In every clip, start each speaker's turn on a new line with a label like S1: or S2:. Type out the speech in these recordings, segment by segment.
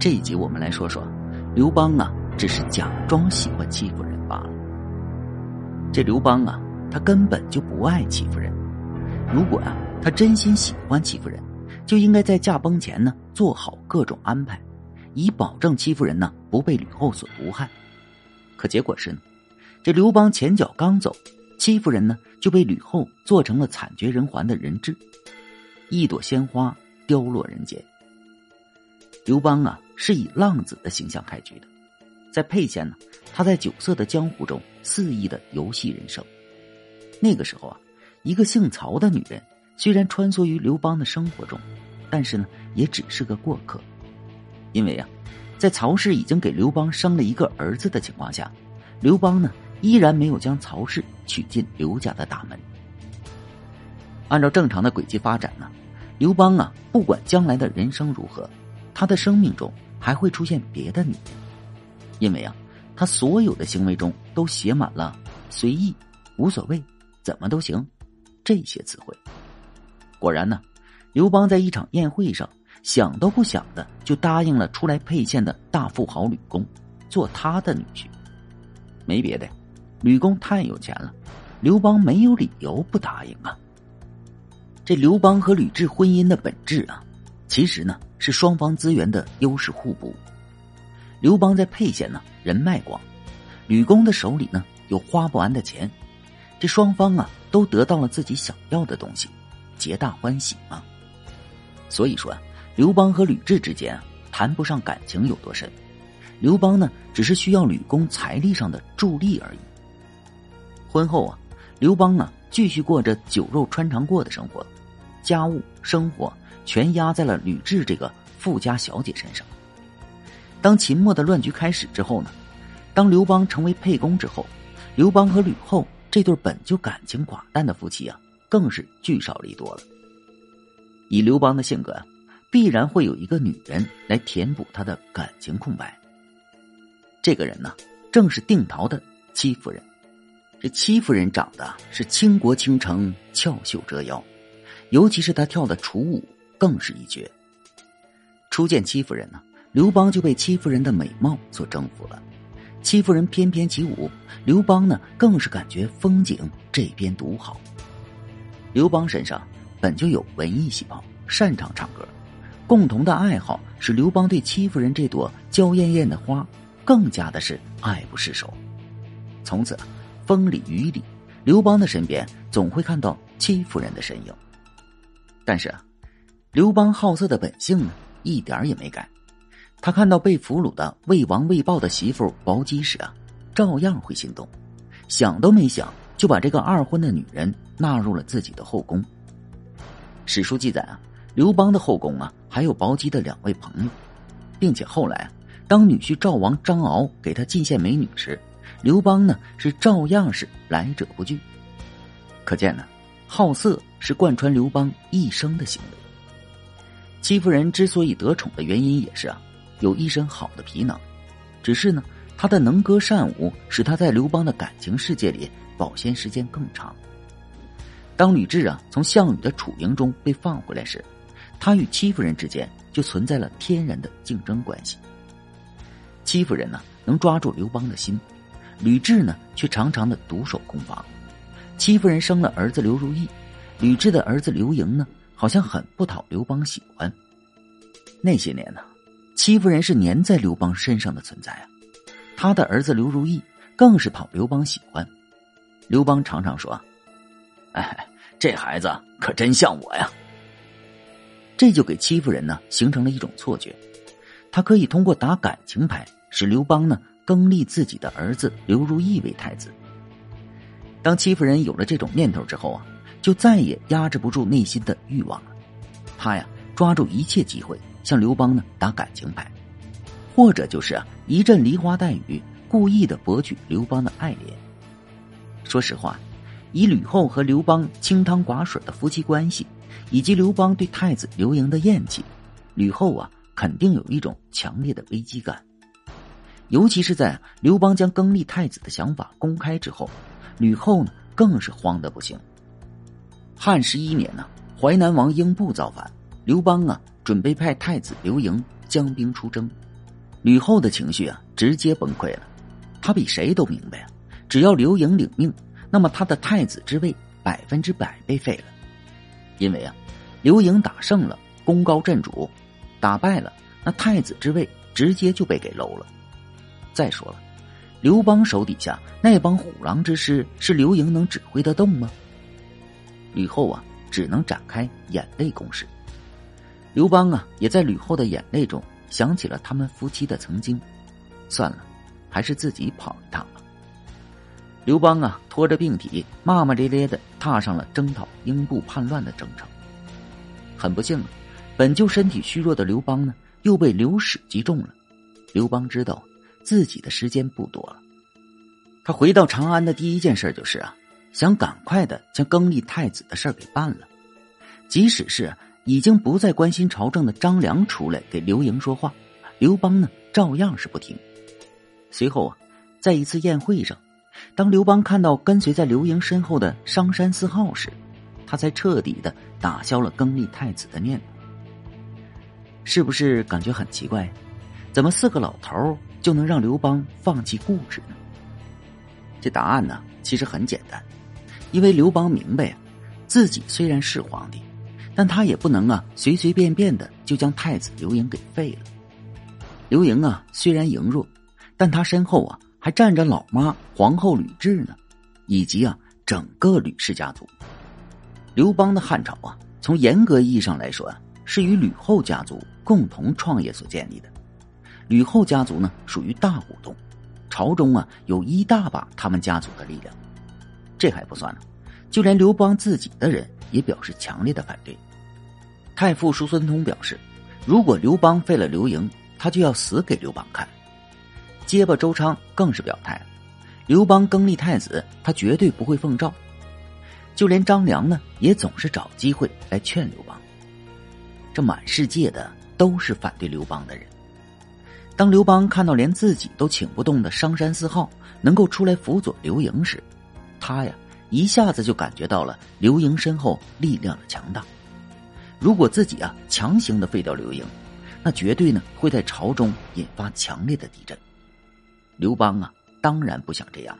S1: 这一集我们来说说，刘邦啊，只是假装喜欢欺负人罢了。这刘邦啊，他根本就不爱欺负人。如果啊，他真心喜欢欺负人，就应该在驾崩前呢做好各种安排，以保证欺负人呢不被吕后所毒害。可结果是呢，这刘邦前脚刚走，欺负人呢就被吕后做成了惨绝人寰的人质，一朵鲜花凋落人间。刘邦啊。是以浪子的形象开局的，在沛县呢，他在酒色的江湖中肆意的游戏人生。那个时候啊，一个姓曹的女人虽然穿梭于刘邦的生活中，但是呢，也只是个过客。因为啊，在曹氏已经给刘邦生了一个儿子的情况下，刘邦呢依然没有将曹氏娶进刘家的大门。按照正常的轨迹发展呢，刘邦啊，不管将来的人生如何，他的生命中。还会出现别的女人，因为啊，他所有的行为中都写满了“随意”“无所谓”“怎么都行”这些词汇。果然呢，刘邦在一场宴会上想都不想的就答应了出来沛县的大富豪吕公，做他的女婿。没别的，吕公太有钱了，刘邦没有理由不答应啊。这刘邦和吕雉婚姻的本质啊。其实呢，是双方资源的优势互补。刘邦在沛县呢，人脉广；吕公的手里呢，有花不完的钱。这双方啊，都得到了自己想要的东西，皆大欢喜嘛。所以说啊，刘邦和吕雉之间啊，谈不上感情有多深。刘邦呢，只是需要吕公财力上的助力而已。婚后啊，刘邦啊，继续过着酒肉穿肠过的生活，家务生活。全压在了吕雉这个富家小姐身上。当秦末的乱局开始之后呢，当刘邦成为沛公之后，刘邦和吕后这对本就感情寡淡的夫妻啊，更是聚少离多了。以刘邦的性格啊，必然会有一个女人来填补他的感情空白。这个人呢，正是定陶的戚夫人。这戚夫人长得是倾国倾城、翘袖折腰，尤其是她跳的楚舞。更是一绝。初见戚夫人呢，刘邦就被戚夫人的美貌所征服了。戚夫人翩翩起舞，刘邦呢更是感觉风景这边独好。刘邦身上本就有文艺细胞，擅长唱歌，共同的爱好使刘邦对戚夫人这朵娇艳艳的花更加的是爱不释手。从此，风里雨里，刘邦的身边总会看到戚夫人的身影。但是啊。刘邦好色的本性呢，一点也没改。他看到被俘虏的魏王魏豹的媳妇薄姬时啊，照样会心动，想都没想就把这个二婚的女人纳入了自己的后宫。史书记载啊，刘邦的后宫啊，还有薄姬的两位朋友，并且后来当女婿赵王张敖给他进献美女时，刘邦呢是照样是来者不拒。可见呢，好色是贯穿刘邦一生的行为。戚夫人之所以得宠的原因也是啊，有一身好的皮囊，只是呢，她的能歌善舞使她在刘邦的感情世界里保鲜时间更长。当吕雉啊从项羽的楚营中被放回来时，他与戚夫人之间就存在了天然的竞争关系。戚夫人呢能抓住刘邦的心，吕雉呢却常常的独守空房。戚夫人生了儿子刘如意，吕雉的儿子刘盈呢。好像很不讨刘邦喜欢。那些年呢，戚夫人是粘在刘邦身上的存在啊。他的儿子刘如意更是讨刘邦喜欢。刘邦常常说：“哎，这孩子可真像我呀。”这就给戚夫人呢形成了一种错觉，他可以通过打感情牌使刘邦呢更立自己的儿子刘如意为太子。当戚夫人有了这种念头之后啊。就再也压制不住内心的欲望了，他呀抓住一切机会向刘邦呢打感情牌，或者就是啊一阵梨花带雨，故意的博取刘邦的爱怜。说实话，以吕后和刘邦清汤寡水的夫妻关系，以及刘邦对太子刘盈的厌弃，吕后啊肯定有一种强烈的危机感。尤其是在刘邦将更立太子的想法公开之后，吕后呢更是慌得不行。汉十一年呢，淮南王英布造反，刘邦啊准备派太子刘盈将兵出征，吕后的情绪啊，直接崩溃了。他比谁都明白啊，只要刘盈领命，那么他的太子之位百分之百被废了。因为啊，刘盈打胜了，功高震主；打败了，那太子之位直接就被给搂了。再说了，刘邦手底下那帮虎狼之师，是刘盈能指挥得动吗？吕后啊，只能展开眼泪攻势。刘邦啊，也在吕后的眼泪中想起了他们夫妻的曾经。算了，还是自己跑一趟吧。刘邦啊，拖着病体，骂骂咧咧的踏上了征讨英布叛乱的征程。很不幸啊，本就身体虚弱的刘邦呢，又被刘史击中了。刘邦知道自己的时间不多了，他回到长安的第一件事就是啊，想赶快的将更立太子的事儿给办了。即使是已经不再关心朝政的张良出来给刘盈说话，刘邦呢照样是不听。随后啊，在一次宴会上，当刘邦看到跟随在刘盈身后的商山四号时，他才彻底的打消了更立太子的念头。是不是感觉很奇怪？怎么四个老头就能让刘邦放弃固执呢？这答案呢，其实很简单，因为刘邦明白啊，自己虽然是皇帝，但他也不能啊随随便便的就将太子刘盈给废了。刘盈啊，虽然羸弱。但他身后啊，还站着老妈皇后吕雉呢，以及啊整个吕氏家族。刘邦的汉朝啊，从严格意义上来说啊，是与吕后家族共同创业所建立的。吕后家族呢，属于大股东，朝中啊有一大把他们家族的力量。这还不算呢，就连刘邦自己的人也表示强烈的反对。太傅叔孙通表示，如果刘邦废了刘盈，他就要死给刘邦看。结巴周昌更是表态，刘邦更立太子，他绝对不会奉诏。就连张良呢，也总是找机会来劝刘邦。这满世界的都是反对刘邦的人。当刘邦看到连自己都请不动的商山四号能够出来辅佐刘盈时，他呀一下子就感觉到了刘盈身后力量的强大。如果自己啊强行的废掉刘盈，那绝对呢会在朝中引发强烈的地震。刘邦啊，当然不想这样。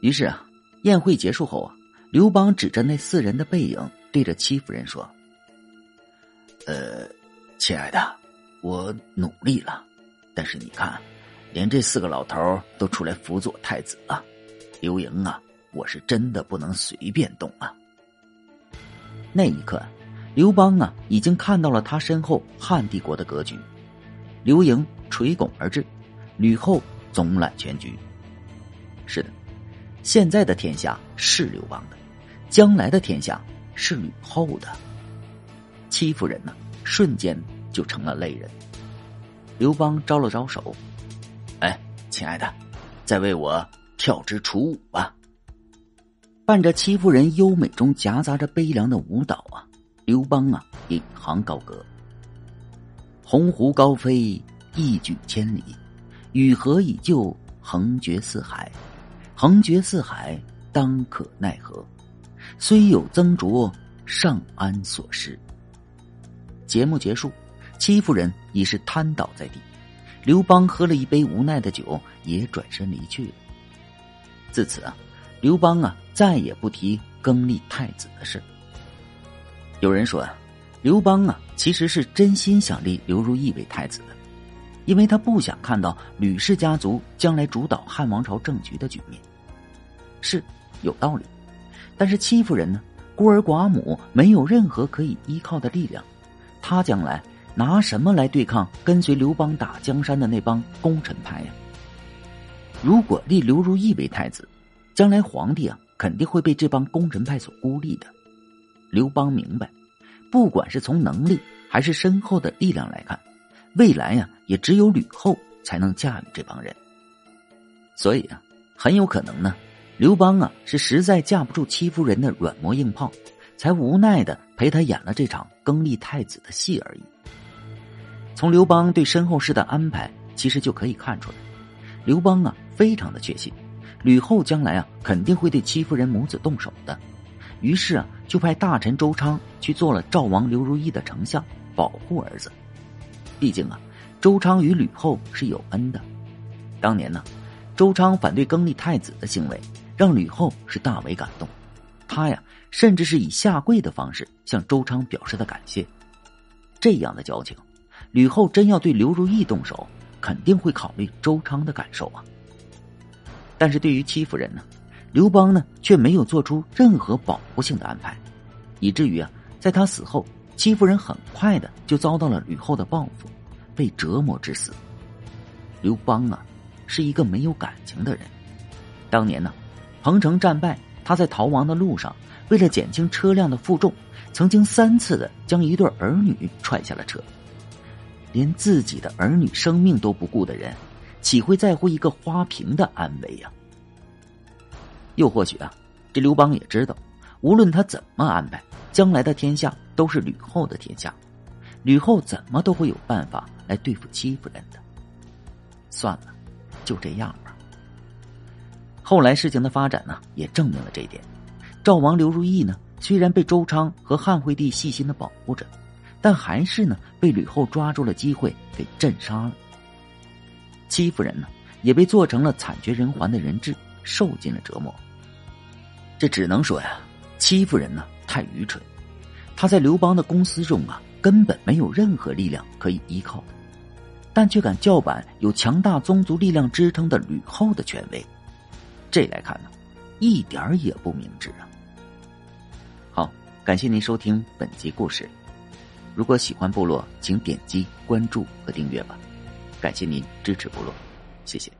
S1: 于是啊，宴会结束后啊，刘邦指着那四人的背影，对着戚夫人说：“呃，亲爱的，我努力了，但是你看，连这四个老头都出来辅佐太子了。刘盈啊，我是真的不能随便动啊。”那一刻，刘邦啊，已经看到了他身后汉帝国的格局。刘盈垂拱而至。吕后总揽全局。是的，现在的天下是刘邦的，将来的天下是吕后的。戚夫人呢，瞬间就成了泪人。刘邦招了招手：“哎，亲爱的，再为我跳支楚舞吧。”伴着戚夫人优美中夹杂着悲凉的舞蹈啊，刘邦啊，引吭高歌：“鸿鹄高飞，一举千里。”雨荷已就横绝四海，横绝四海，当可奈何？虽有曾卓，尚安所失。节目结束，戚夫人已是瘫倒在地。刘邦喝了一杯无奈的酒，也转身离去了。自此啊，刘邦啊再也不提更立太子的事。有人说啊，刘邦啊其实是真心想立刘如意为太子的。因为他不想看到吕氏家族将来主导汉王朝政局的局面，是有道理。但是戚夫人呢，孤儿寡母，没有任何可以依靠的力量，他将来拿什么来对抗跟随刘邦打江山的那帮功臣派呀？如果立刘如意为太子，将来皇帝啊，肯定会被这帮功臣派所孤立的。刘邦明白，不管是从能力还是身后的力量来看。未来呀，也只有吕后才能驾驭这帮人，所以啊，很有可能呢，刘邦啊是实在架不住戚夫人的软磨硬泡，才无奈的陪他演了这场更立太子的戏而已。从刘邦对身后事的安排，其实就可以看出来，刘邦啊非常的确信，吕后将来啊肯定会对戚夫人母子动手的，于是啊就派大臣周昌去做了赵王刘如意的丞相，保护儿子。毕竟啊，周昌与吕后是有恩的。当年呢，周昌反对更立太子的行为，让吕后是大为感动。他呀，甚至是以下跪的方式向周昌表示的感谢。这样的交情，吕后真要对刘如意动手，肯定会考虑周昌的感受啊。但是对于戚夫人呢，刘邦呢却没有做出任何保护性的安排，以至于啊，在他死后，戚夫人很快的就遭到了吕后的报复，被折磨致死。刘邦啊，是一个没有感情的人。当年呢，彭城战败，他在逃亡的路上，为了减轻车辆的负重，曾经三次的将一对儿女踹下了车。连自己的儿女生命都不顾的人。岂会在乎一个花瓶的安危呀？又或许啊，这刘邦也知道，无论他怎么安排，将来的天下都是吕后的天下，吕后怎么都会有办法来对付戚夫人的。算了，就这样吧。后来事情的发展呢，也证明了这一点。赵王刘如意呢，虽然被周昌和汉惠帝细心的保护着，但还是呢被吕后抓住了机会给镇杀了。戚夫人呢，也被做成了惨绝人寰的人质，受尽了折磨。这只能说呀，戚夫人呢太愚蠢，她在刘邦的公司中啊，根本没有任何力量可以依靠，但却敢叫板有强大宗族力量支撑的吕后的权威，这来看呢，一点儿也不明智啊。好，感谢您收听本集故事，如果喜欢部落，请点击关注和订阅吧。感谢您支持部落，谢谢。